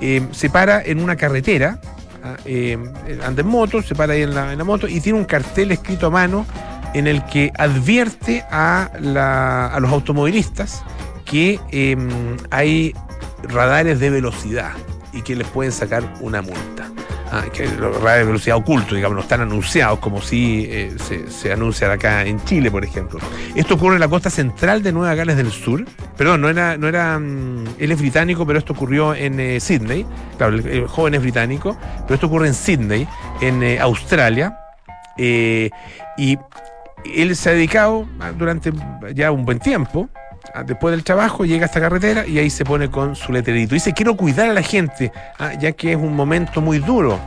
Eh, se para en una carretera, ah, eh, anda en moto, se para ahí en la, moto y tiene un cartel escrito a mano en el que advierte a, los automovilistas que hay radares de velocidad y que les pueden sacar una multa. Ah, que los radares de velocidad ocultos, digamos, no están anunciados como si eh, se, se anuncian acá en Chile, por ejemplo. Esto ocurre en la costa central de Nueva Gales del Sur. Perdón, no era, no era, mm, él es británico, pero esto ocurrió en eh, Sydney. Claro, el, joven es británico, pero esto ocurre en Sydney, en eh, Australia. Eh, y él se ha dedicado ah, durante ya un buen tiempo después del trabajo llega a esta carretera y ahí se pone con su letrerito. Dice, quiero cuidar a la gente, ah, ya que es un momento muy duro.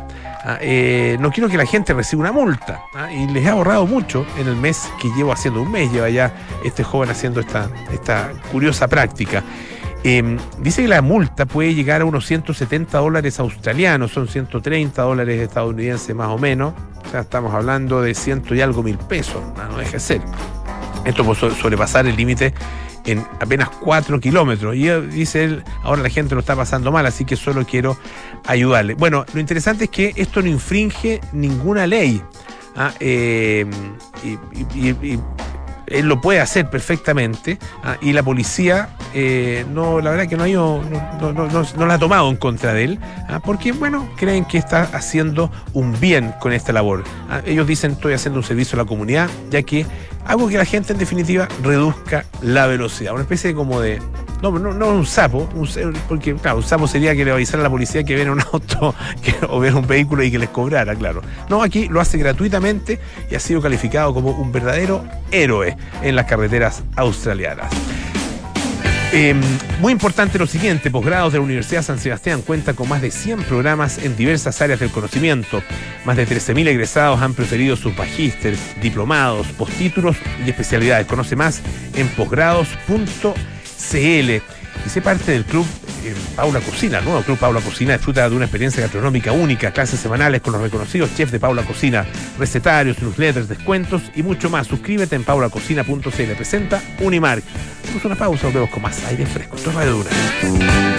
Ah, eh, no quiero que la gente reciba una multa. ah, y les he ahorrado mucho en el mes que llevo haciendo. Un mes lleva ya este joven haciendo esta, esta curiosa práctica. Eh, dice que la multa puede llegar a unos 170 dólares australianos, son 130 dólares estadounidenses más o menos. O sea, estamos hablando de ciento y algo mil pesos, ah, no deja de ser. Esto por so- sobrepasar el límite en apenas 4 kilómetros. Y dice él, ahora la gente lo está pasando mal, así que solo quiero ayudarle. Bueno, lo interesante es que esto no infringe ninguna ley. ¿ah? Eh, y- él lo puede hacer perfectamente ¿ah? y la policía eh, no la verdad que no, ha ido- no, no- no- no- la ha tomado en contra de él ¿ah? porque bueno creen que está haciendo un bien con esta labor ellos dicen estoy haciendo un servicio a la comunidad ya que hago que la gente en definitiva reduzca la velocidad una especie como de no, no, no un sapo, un porque claro, un sapo sería que le avisara a la policía que viene un auto que, o viene un vehículo y que les cobrara, claro. No, aquí lo hace gratuitamente y ha sido calificado como un verdadero héroe en las carreteras australianas. Eh, muy importante lo siguiente, posgrados de la Universidad San Sebastián cuenta con más de 100 programas en diversas áreas del conocimiento. Más de 13.000 egresados han preferido sus magísteres, diplomados, postítulos y especialidades. Conoce más en posgrados.cl. Y sé parte del club eh, Paula Cocina, nuevo club Paula Cocina. Disfruta de una experiencia gastronómica única, clases semanales con los reconocidos chefs de Paula Cocina, recetarios, newsletters, descuentos y mucho más. Suscríbete en paulacocina.cl. Presenta Unimark. Hacemos una pausa, volvemos con más aire fresco. Esto es Radio Duna.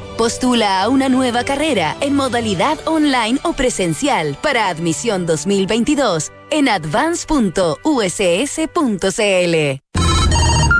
Postula a una nueva carrera en modalidad online o presencial para admisión 2022 en advance.uss.cl.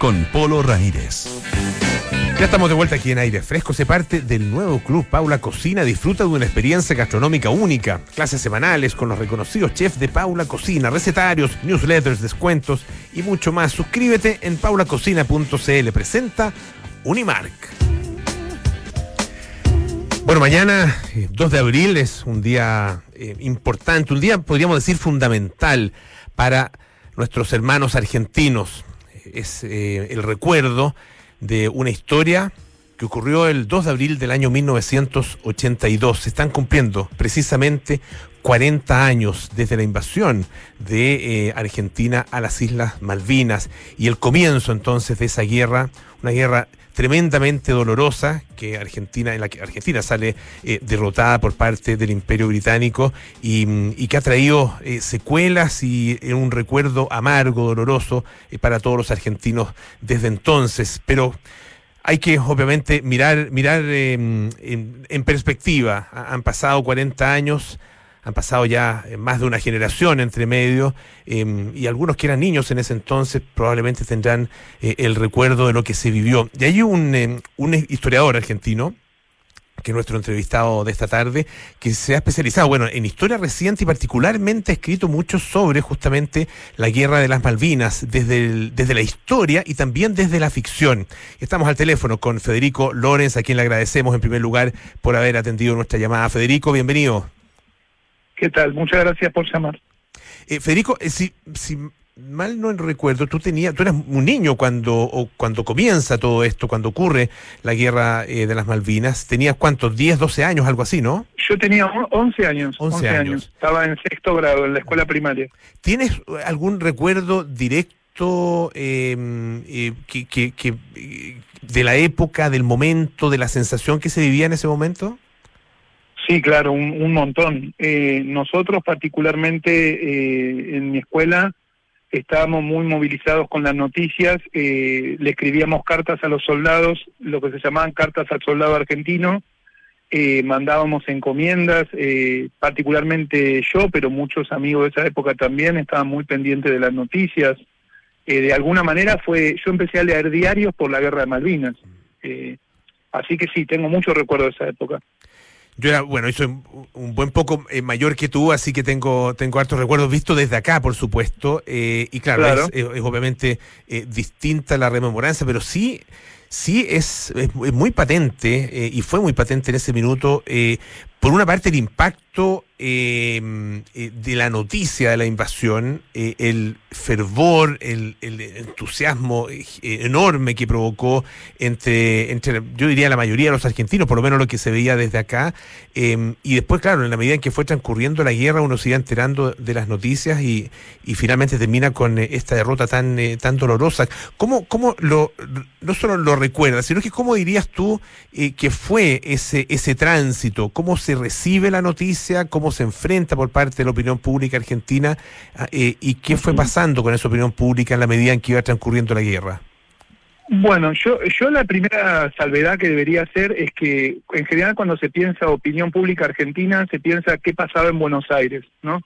con Polo Ramírez. Ya estamos de vuelta aquí en Aire Fresco. Se parte del nuevo club Paula Cocina. Disfruta de una experiencia gastronómica única. Clases semanales con los reconocidos chefs de Paula Cocina, recetarios, newsletters, descuentos y mucho más. Suscríbete en paulacocina.cl. Presenta Unimark. Bueno, mañana, eh, 2 de abril, es un día eh, importante, un día podríamos decir fundamental para nuestros hermanos argentinos. Es eh, el recuerdo de una historia que ocurrió el 2 de abril del año 1982. Se están cumpliendo precisamente 40 años desde la invasión de eh, Argentina a las Islas Malvinas y el comienzo entonces de esa guerra, una guerra tremendamente dolorosa que Argentina en la que Argentina sale eh, derrotada por parte del Imperio Británico y, mm, que ha traído eh, secuelas y eh, un recuerdo amargo, doloroso para todos los argentinos desde entonces. Pero hay que obviamente mirar, mirar eh, en, en perspectiva. Ha- Han pasado 40 años, han pasado ya eh, más de una generación entre medio, eh, y algunos que eran niños en ese entonces probablemente tendrán eh, el recuerdo de lo que se vivió. Y hay un, eh, un historiador argentino, que es nuestro entrevistado de esta tarde, que se ha especializado, bueno, en historia reciente y particularmente ha escrito mucho sobre justamente la guerra de las Malvinas, desde, desde la historia y también desde la ficción. Estamos al teléfono con Federico Lorenz, a quien le agradecemos en primer lugar por haber atendido nuestra llamada. Federico, bienvenido. ¿Qué tal? Muchas gracias por llamar. Eh, Federico, eh, si, si mal no recuerdo, tú tenías, tú eras un niño cuando, o cuando comienza todo esto, cuando ocurre la guerra eh, de las Malvinas. ¿Tenías cuántos? 10, 12 años, algo así, ¿no? Yo tenía on- 11 años. 11 años. Estaba en sexto grado en la escuela primaria. ¿Tienes algún recuerdo directo eh, eh, que, que- que, eh, de la época, del momento, de la sensación que se vivía en ese momento? Sí, claro, un, montón. Eh, nosotros particularmente eh, en mi escuela estábamos muy movilizados con las noticias, eh, le escribíamos cartas a los soldados, lo que se llamaban cartas al soldado argentino, eh, mandábamos encomiendas, eh, particularmente yo, pero muchos amigos de esa época también estaban muy pendientes de las noticias. De alguna manera fue, yo empecé a leer diarios por la guerra de Malvinas. Así que sí, tengo mucho recuerdo de esa época. Yo era, bueno, yo soy un, un buen poco eh, mayor que tú, así que tengo, tengo hartos recuerdos vistos desde acá, por supuesto. eh, y claro, Claro. Es, es- es obviamente eh, distinta la rememoranza, pero sí, sí es, es muy- patente, eh, y fue muy patente en ese minuto, eh, por una parte el impacto eh, eh, de la noticia de la invasión, eh, el fervor, el, el entusiasmo eh, enorme que provocó entre, entre, yo diría, la mayoría de los argentinos, por lo menos lo que se veía desde acá. eh, y después, claro, en la medida en que fue transcurriendo la guerra, uno se iba enterando de las noticias y, y finalmente termina con eh, esta derrota tan, eh, tan dolorosa. ¿Cómo, cómo lo, no solo lo recuerdas, sino que cómo dirías tú eh, que fue ese, ese tránsito? ¿Cómo se recibe la noticia? ¿Cómo se enfrenta por parte de la opinión pública argentina? Ah, eh, ¿Y qué fue pasando con esa opinión pública en la medida en que iba transcurriendo la guerra? Bueno, yo, yo la primera salvedad que debería hacer es que en general cuando se piensa opinión pública argentina, se piensa qué pasaba en Buenos Aires, ¿no?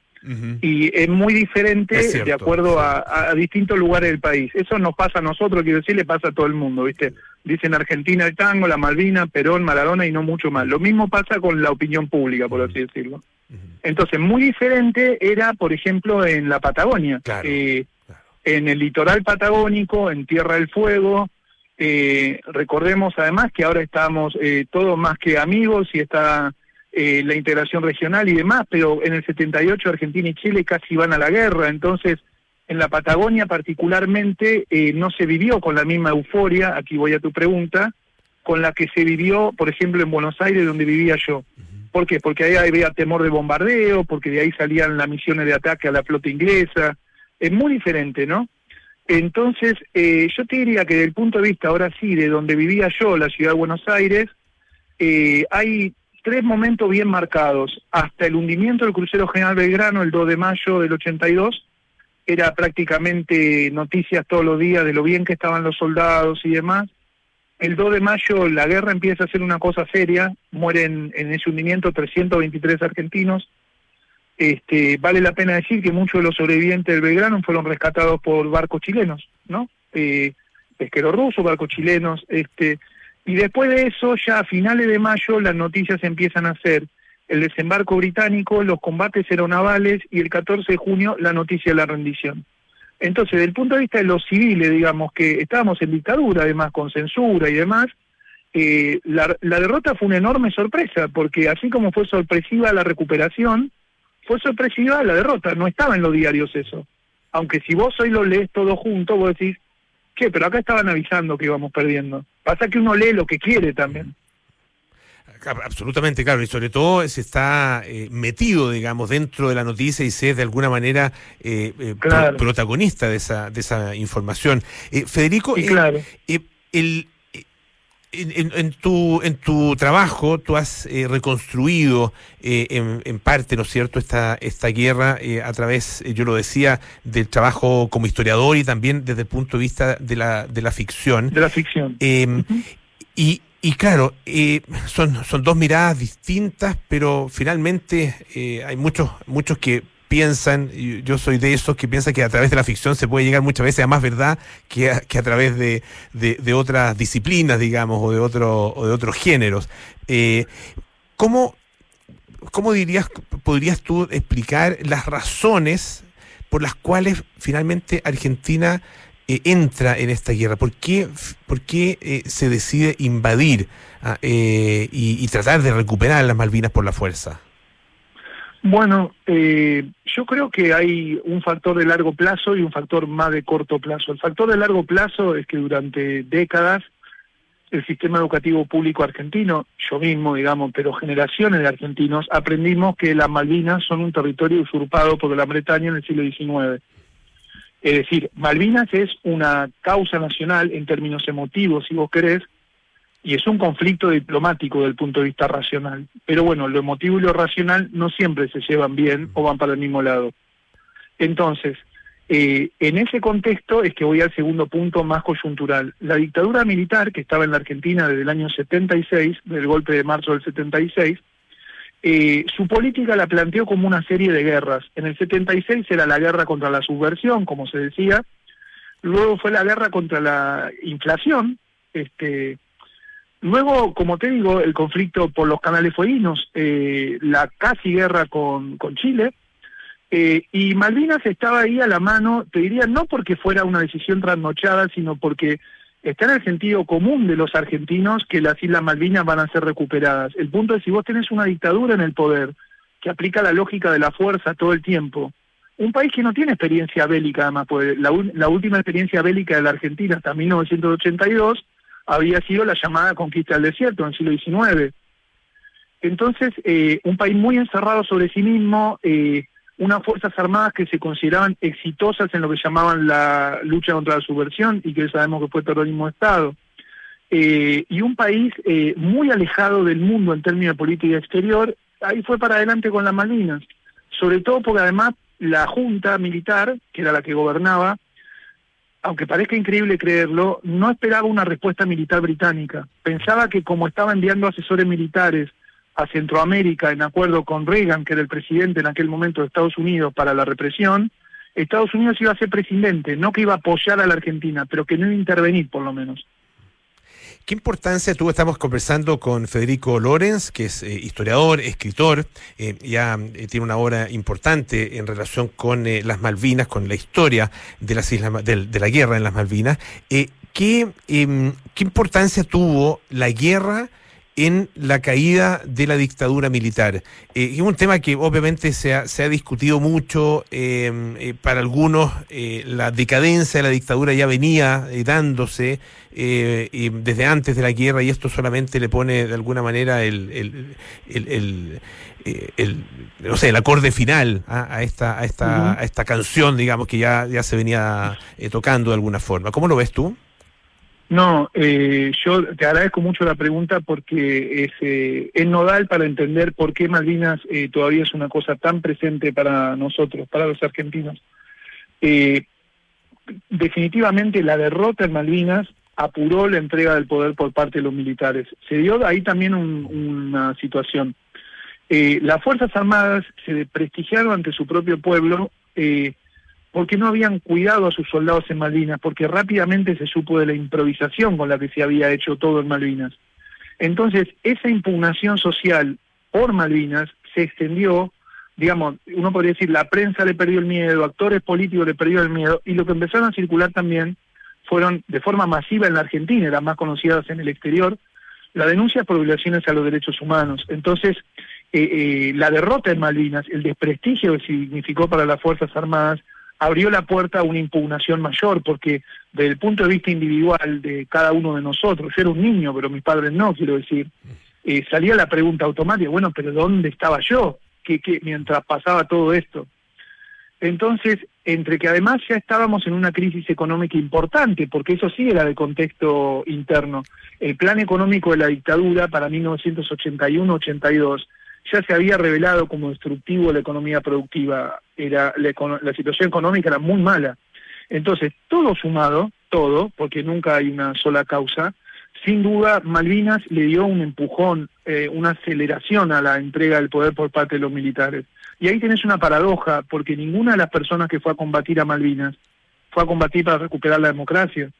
Y es muy diferente Es cierto, de acuerdo a, a distintos lugares del país. Eso nos pasa a nosotros, quiero decir, le pasa a todo el mundo, ¿viste? Dicen Argentina el tango, la Malvina, Perón, Maradona y no mucho más. Lo mismo pasa con la opinión pública, por así decirlo. Entonces, muy diferente era, por ejemplo, en la Patagonia. Eh, En el litoral patagónico, en Tierra del Fuego. eh, recordemos además que ahora estamos eh, todos más que amigos y está eh, la integración regional y demás, pero en el 78 Argentina y Chile casi van a la guerra, entonces en la Patagonia particularmente eh, no se vivió con la misma euforia, aquí voy a tu pregunta, con la que se vivió, por ejemplo, en Buenos Aires, donde vivía yo. ¿Por qué? Porque ahí había temor de bombardeo, porque de ahí salían las misiones de ataque a la flota inglesa. Es muy diferente, ¿no? Entonces, eh, yo te diría que desde el punto de vista, ahora sí, de donde vivía yo, la ciudad de Buenos Aires, eh, hay tres momentos bien marcados. Hasta el hundimiento del crucero General Belgrano, el 2 de mayo del 82, era prácticamente noticias todos los días de lo bien que estaban los soldados y demás. El 2 de mayo la guerra empieza a ser una cosa seria, mueren en ese hundimiento 323 argentinos. Este, vale la pena decir que muchos de los sobrevivientes del Belgrano fueron rescatados por barcos chilenos, ¿no? Eh, pesqueros rusos, barcos chilenos, este, y después de eso, ya a finales de mayo, las noticias empiezan a hacer el desembarco británico, los combates aeronavales y el 14 de junio la noticia de la rendición. Entonces, desde el punto de vista de los civiles, digamos que estábamos en dictadura, además con censura y demás, eh, la, la derrota fue una enorme sorpresa, porque así como fue sorpresiva la recuperación, fue sorpresiva la derrota, no estaba en los diarios eso. Aunque si vos hoy lo lees todo junto, vos decís, ¿qué? Pero acá estaban avisando que íbamos perdiendo. Pasa que uno lee lo que quiere también. Ab- Absolutamente, claro, y sobre todo se está eh, metido, digamos, dentro de la noticia y se es de alguna manera eh, eh, pro- Claro. protagonista de esa, de esa información. Federico, claro. el, en, tu, en tu trabajo tú has eh, reconstruido eh, en, en parte, ¿no es cierto?, esta, esta guerra eh, a través, yo lo decía, del trabajo como historiador y también desde el punto de vista de la, de la ficción. De la ficción. Eh, y, y claro, eh, son, son dos miradas distintas, pero finalmente eh, hay muchos, muchos que piensan, yo soy de esos que piensan que a través de la ficción se puede llegar muchas veces a más verdad que a, que a través de, de- de otras disciplinas, digamos, o de, otro, o de otros géneros. Eh, ¿cómo, ¿Cómo dirías, podrías tú explicar las razones por las cuales finalmente Argentina eh, entra en esta guerra? ¿Por qué, por qué eh, se decide invadir ah, eh, y, y tratar de recuperar las Malvinas por la fuerza? Bueno, yo creo que hay un factor de largo plazo y un factor más de corto plazo. El factor de largo plazo es que durante décadas el sistema educativo público argentino, yo mismo, digamos, pero generaciones de argentinos, aprendimos que las Malvinas son un territorio usurpado por Gran Bretaña en el siglo XIX. Es decir, Malvinas es una causa nacional en términos emotivos, si vos querés, y es un conflicto diplomático desde el punto de vista racional. Pero bueno, lo emotivo y lo racional no siempre se llevan bien o van para el mismo lado. Entonces, eh, en ese contexto es que voy al segundo punto más coyuntural. La dictadura militar que estaba en la Argentina desde el año 76, del golpe de marzo del 76, eh, su política la planteó como una serie de guerras. En el 76 era la guerra contra la subversión, como se decía, luego fue la guerra contra la inflación, este, Luego, como te digo, el conflicto por los canales fueguinos, eh, la casi guerra con, con Chile, eh, y Malvinas estaba ahí a la mano, te diría, no porque fuera una decisión trasnochada, sino porque está en el sentido común de los argentinos que las Islas Malvinas van a ser recuperadas. El punto es si vos tenés una dictadura en el poder que aplica la lógica de la fuerza todo el tiempo, un país que no tiene experiencia bélica, además, pues la, última experiencia bélica de la Argentina hasta 1982 había sido la llamada conquista del desierto en el siglo XIX. Entonces, eh, un país muy encerrado sobre sí mismo, eh, unas fuerzas armadas que se consideraban exitosas en lo que llamaban la lucha contra la subversión y que sabemos que fue terrorismo de Estado. Eh, y un país eh, muy alejado del mundo en términos de política exterior, ahí fue para adelante con las Malvinas. Sobre todo porque además la junta militar, que era la que gobernaba, aunque parezca increíble creerlo, no esperaba una respuesta militar británica. Pensaba que como estaba enviando asesores militares a Centroamérica en acuerdo con Reagan, que era el presidente en aquel momento de Estados Unidos para la represión, Estados Unidos iba a ser presidente, no que iba a apoyar a la Argentina, pero que no iba a intervenir por lo menos. ¿Qué importancia tuvo? Estamos conversando con Federico Lorenz, que es eh, historiador, escritor, eh, ya eh, tiene una obra importante en relación con las Malvinas, con la historia de las islas, del- de, la guerra en las Malvinas. ¿qué, em, ¿Qué importancia tuvo la guerra? En la caída de la dictadura militar. Eh, es un tema que obviamente se ha, se ha discutido mucho, eh, eh, para algunos eh, la decadencia de la dictadura ya venía eh, dándose y desde antes de la guerra y esto solamente le pone de alguna manera el, el, el, el- no sé, el acorde final a, esta, a, esta, a esta canción, digamos, que ya, ya se venía tocando de alguna forma. ¿Cómo lo ves tú? No, eh, yo te agradezco mucho la pregunta porque es, eh, es nodal para entender por qué Malvinas eh, todavía es una cosa tan presente para nosotros, para los argentinos. Eh, definitivamente la derrota en Malvinas apuró la entrega del poder por parte de los militares. Se dio ahí también un- una situación. Eh, las Fuerzas Armadas se desprestigiaron ante su propio pueblo eh, porque no habían cuidado a sus soldados en Malvinas, porque rápidamente se supo de la improvisación con la que se había hecho todo en Malvinas. Entonces, esa impugnación social por Malvinas se extendió, digamos, uno podría decir, la prensa le perdió el miedo, actores políticos le perdieron el miedo, y lo que empezaron a circular también fueron de forma masiva en la Argentina, las más conocidas en el exterior, la denuncia por violaciones a los derechos humanos. Entonces, eh, eh, la derrota en Malvinas, el desprestigio que significó para las Fuerzas Armadas, abrió la puerta a una impugnación mayor, porque desde el punto de vista individual de cada uno de nosotros, yo era un niño, pero mis padres no, quiero decir, eh, salía la pregunta automática, bueno, pero ¿dónde estaba yo? que mientras pasaba todo esto? Entonces, entre que además ya estábamos en una crisis económica importante, porque eso sí era de contexto interno. El plan económico de la dictadura para 1981-82 ya se había revelado como destructivo de la economía productiva. Era la, la situación económica era muy mala. Entonces, todo sumado, todo, porque nunca hay una sola causa, sin duda Malvinas le dio un empujón, eh, una aceleración a la entrega del poder por parte de los militares. Y ahí tenés una paradoja, porque ninguna de las personas que fue a combatir a Malvinas fue a combatir para recuperar la democracia.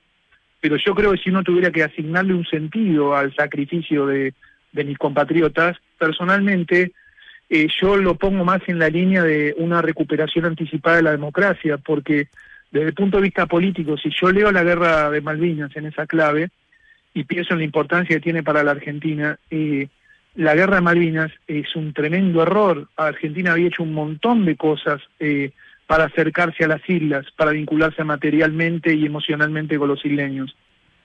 Pero yo creo que si uno tuviera que asignarle un sentido al sacrificio de, de mis compatriotas, personalmente eh, yo lo pongo más en la línea de una recuperación anticipada de la democracia, porque desde el punto de vista político, si yo leo la guerra de Malvinas en esa clave y pienso en la importancia que tiene para la Argentina, eh, la guerra de Malvinas es un tremendo error. Argentina había hecho un montón de cosas eh, para acercarse a las islas, para vincularse materialmente y emocionalmente con los isleños.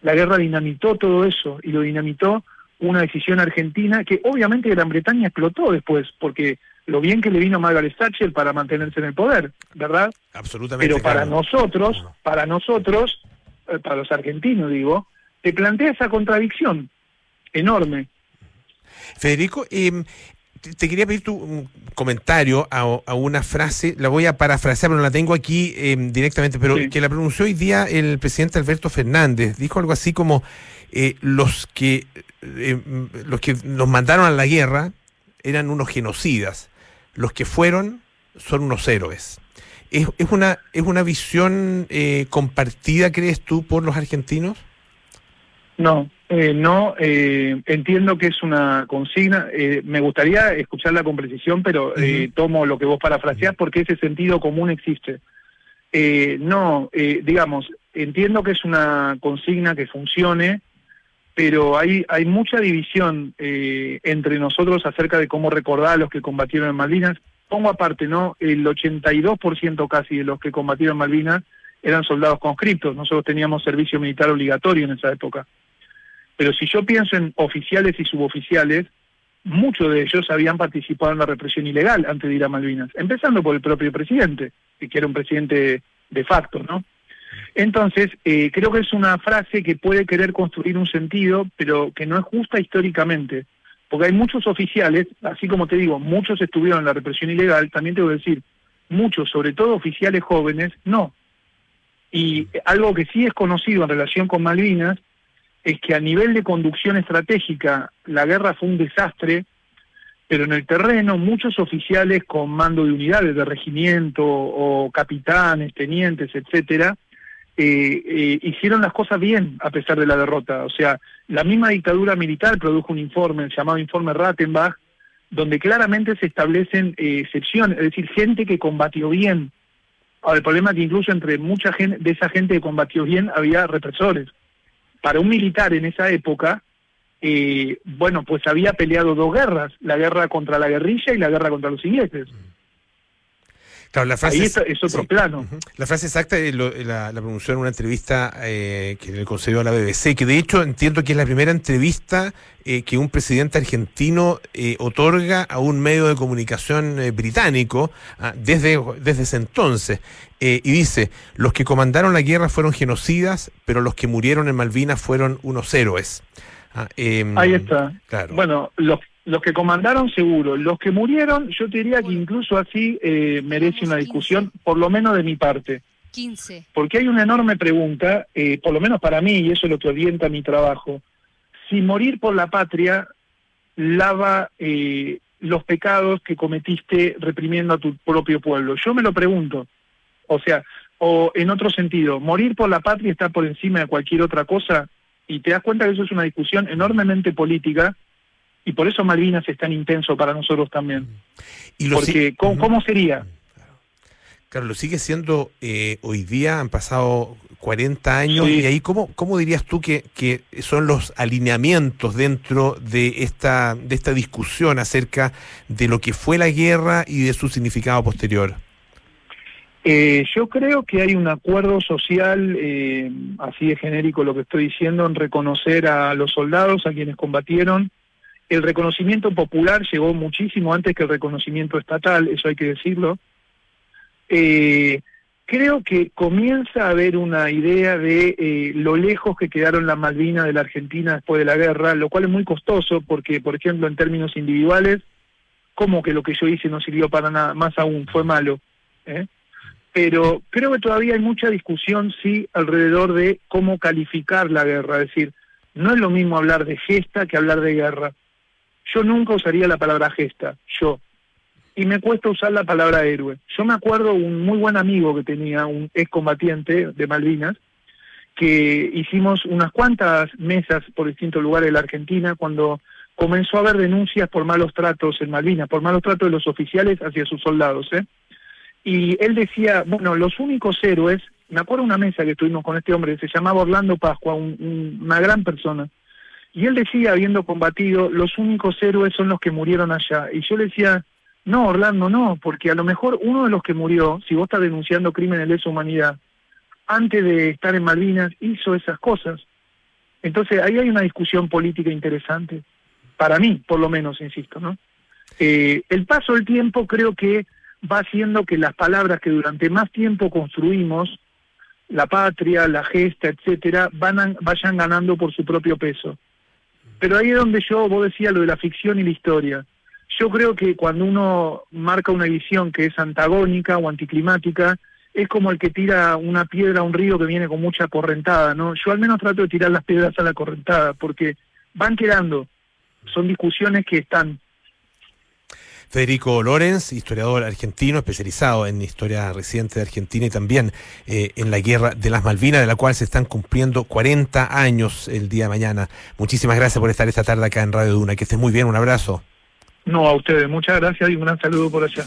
La guerra dinamitó todo eso y lo dinamitó una decisión argentina que obviamente Gran Bretaña explotó después, porque lo bien que le vino a Margaret Thatcher para mantenerse en el poder, ¿verdad? Absolutamente. Pero para claro. nosotros, para nosotros, eh, para los argentinos digo, te plantea esa contradicción enorme. Federico, eh, te, quería pedir tu un comentario a, a una frase, la voy a parafrasear, pero no la tengo aquí eh, directamente, pero Sí. que la pronunció hoy día el presidente Alberto Fernández. Dijo algo así como eh, los que eh, los que nos mandaron a la guerra eran unos genocidas, los que fueron son unos héroes. ¿Es, es una, es una visión eh, compartida, crees tú, por los argentinos? No, eh, no, eh, entiendo que es una consigna. eh, me gustaría escucharla con precisión, pero eh, tomo lo que vos parafraseás porque ese sentido común existe. Eh, no, eh, digamos, entiendo que es una consigna que funcione, pero hay, hay mucha división eh, entre nosotros acerca de cómo recordar a los que combatieron en Malvinas. Pongo aparte, ¿no? El 82% casi de los que combatieron en Malvinas eran soldados conscriptos. Nosotros teníamos servicio militar obligatorio en esa época. Pero si yo pienso en oficiales y suboficiales, muchos de ellos habían participado en la represión ilegal antes de ir a Malvinas, empezando por el propio presidente, que era un presidente de facto, ¿no? Entonces, eh, creo que es una frase que puede querer construir un sentido, pero que no es justa históricamente, porque hay muchos oficiales, así como te digo, muchos estuvieron en la represión ilegal, también te voy a decir, muchos, sobre todo oficiales jóvenes, no. Y algo que sí es conocido en relación con Malvinas es que a nivel de conducción estratégica la guerra fue un desastre, pero en el terreno muchos oficiales con mando de unidades de regimiento o capitanes, tenientes, etcétera, eh, eh, hicieron las cosas bien a pesar de la derrota. O sea, la misma dictadura militar produjo un informe, llamado informe Rattenbach, donde claramente se establecen eh, excepciones, es decir, gente que combatió bien. Ahora, el problema es que incluso entre mucha gente, de esa gente que combatió bien había represores. Para un militar en esa época, eh, bueno, pues había peleado dos guerras, la guerra contra la guerrilla y la guerra contra los ingleses. Claro, la frase Ahí es- es, otro sí. plano. La frase exacta lo- la, la pronunció en una entrevista eh, que le concedió a la BBC, que de hecho entiendo que es la primera entrevista eh, que un presidente argentino eh, otorga a un medio de comunicación eh, británico ah, desde, desde ese entonces. Eh, y dice, los que comandaron la guerra fueron genocidas, pero los que murieron en Malvinas fueron unos héroes. Ah, em, Ahí está. Claro. Bueno, los, los que comandaron seguro, los que murieron, yo te diría que incluso así eh, merece una discusión, por lo menos de mi parte. 15. Porque hay una enorme pregunta, eh, por lo menos para mí, y eso es lo que orienta mi trabajo, si morir por la patria lava eh, los pecados que cometiste reprimiendo a tu propio pueblo. Yo me lo pregunto. O sea, o en otro sentido, morir por la patria está por encima de cualquier otra cosa y te das cuenta que eso es una discusión enormemente política y por eso Malvinas es tan intenso para nosotros también. Y lo si- Porque ¿cómo, cómo sería? Claro, lo sigue siendo eh, hoy día, han pasado 40 años, Sí. y ahí, ¿cómo, cómo dirías tú que, que son los alineamientos dentro de esta, de esta discusión acerca de lo que fue la guerra y de su significado posterior? Eh, yo creo que hay un acuerdo social, eh, así de genérico lo que estoy diciendo, en reconocer a los soldados, a quienes combatieron. El reconocimiento popular llegó muchísimo antes que el reconocimiento estatal, eso hay que decirlo. Eh, creo que comienza a haber una idea de eh, lo lejos que quedaron las Malvinas de la Argentina después de la guerra, lo cual es muy costoso porque, por ejemplo, en términos individuales, como que lo que yo hice no sirvió para nada, más aún, fue malo. ¿eh? pero creo que todavía hay mucha discusión, sí, alrededor de cómo calificar la guerra. Es decir, no es lo mismo hablar de gesta que hablar de guerra. Yo nunca usaría la palabra gesta, yo. Y me cuesta usar la palabra héroe. Yo me acuerdo un muy buen amigo que tenía, un excombatiente de Malvinas, que hicimos unas cuantas mesas por distintos lugares de la Argentina cuando comenzó a haber denuncias por malos tratos en Malvinas, por malos tratos de los oficiales hacia sus soldados, ¿eh? y él decía, bueno, los únicos héroes, me acuerdo una mesa que estuvimos con este hombre, se llamaba Orlando Pascua, un- un- una gran persona, y él decía, habiendo combatido, los únicos héroes son los que murieron allá, y yo le decía, no, Orlando, no, porque a lo mejor uno de los que murió, si vos estás denunciando crímenes de lesa humanidad, antes de estar en Malvinas, hizo esas cosas. Entonces, ahí hay una discusión política interesante, para mí, por lo menos, insisto, ¿no? Eh, el paso del tiempo creo que va haciendo que las palabras que durante más tiempo construimos, la patria, la gesta, etcétera, van a- vayan ganando por su propio peso. Pero ahí es donde yo, vos decías lo de la ficción y la historia. Yo creo que cuando uno marca una visión que es antagónica o anticlimática, es como el que tira una piedra a un río que viene con mucha correntada, ¿no? Yo al menos trato de tirar las piedras a la correntada, porque van quedando. Son discusiones que están. Federico Lorenz, historiador argentino especializado en historia reciente de Argentina y también eh, en la guerra de las Malvinas, de la cual se están cumpliendo 40 años el día de mañana. Muchísimas gracias por estar esta tarde acá en Radio Duna. Que estés muy bien, un abrazo. No, a ustedes, muchas gracias y un gran saludo por allá.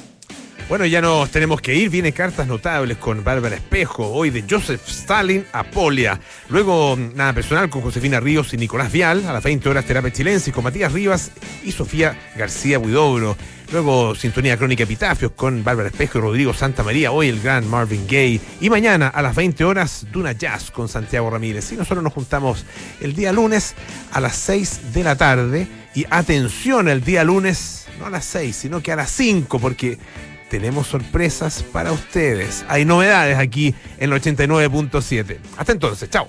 Bueno, ya nos tenemos que ir. Viene cartas notables con Bárbara Espejo, hoy de Joseph Stalin a Polia. Luego, nada personal con Josefina Ríos y Nicolás Vial. A las 20 horas, terapia chilense con Matías Rivas y Sofía García Huidobro. Luego, sintonía crónica epitafios con Bárbara Espejo y Rodrigo Santa María. Hoy el gran Marvin Gaye. Y mañana a las 20 horas, Duna Jazz con Santiago Ramírez. Y nosotros nos juntamos el día lunes a las 6 de la tarde. Y atención, el día lunes, no a las 6, sino que a las 5, porque tenemos sorpresas para ustedes. Hay novedades aquí en el 89.7. Hasta entonces, chao.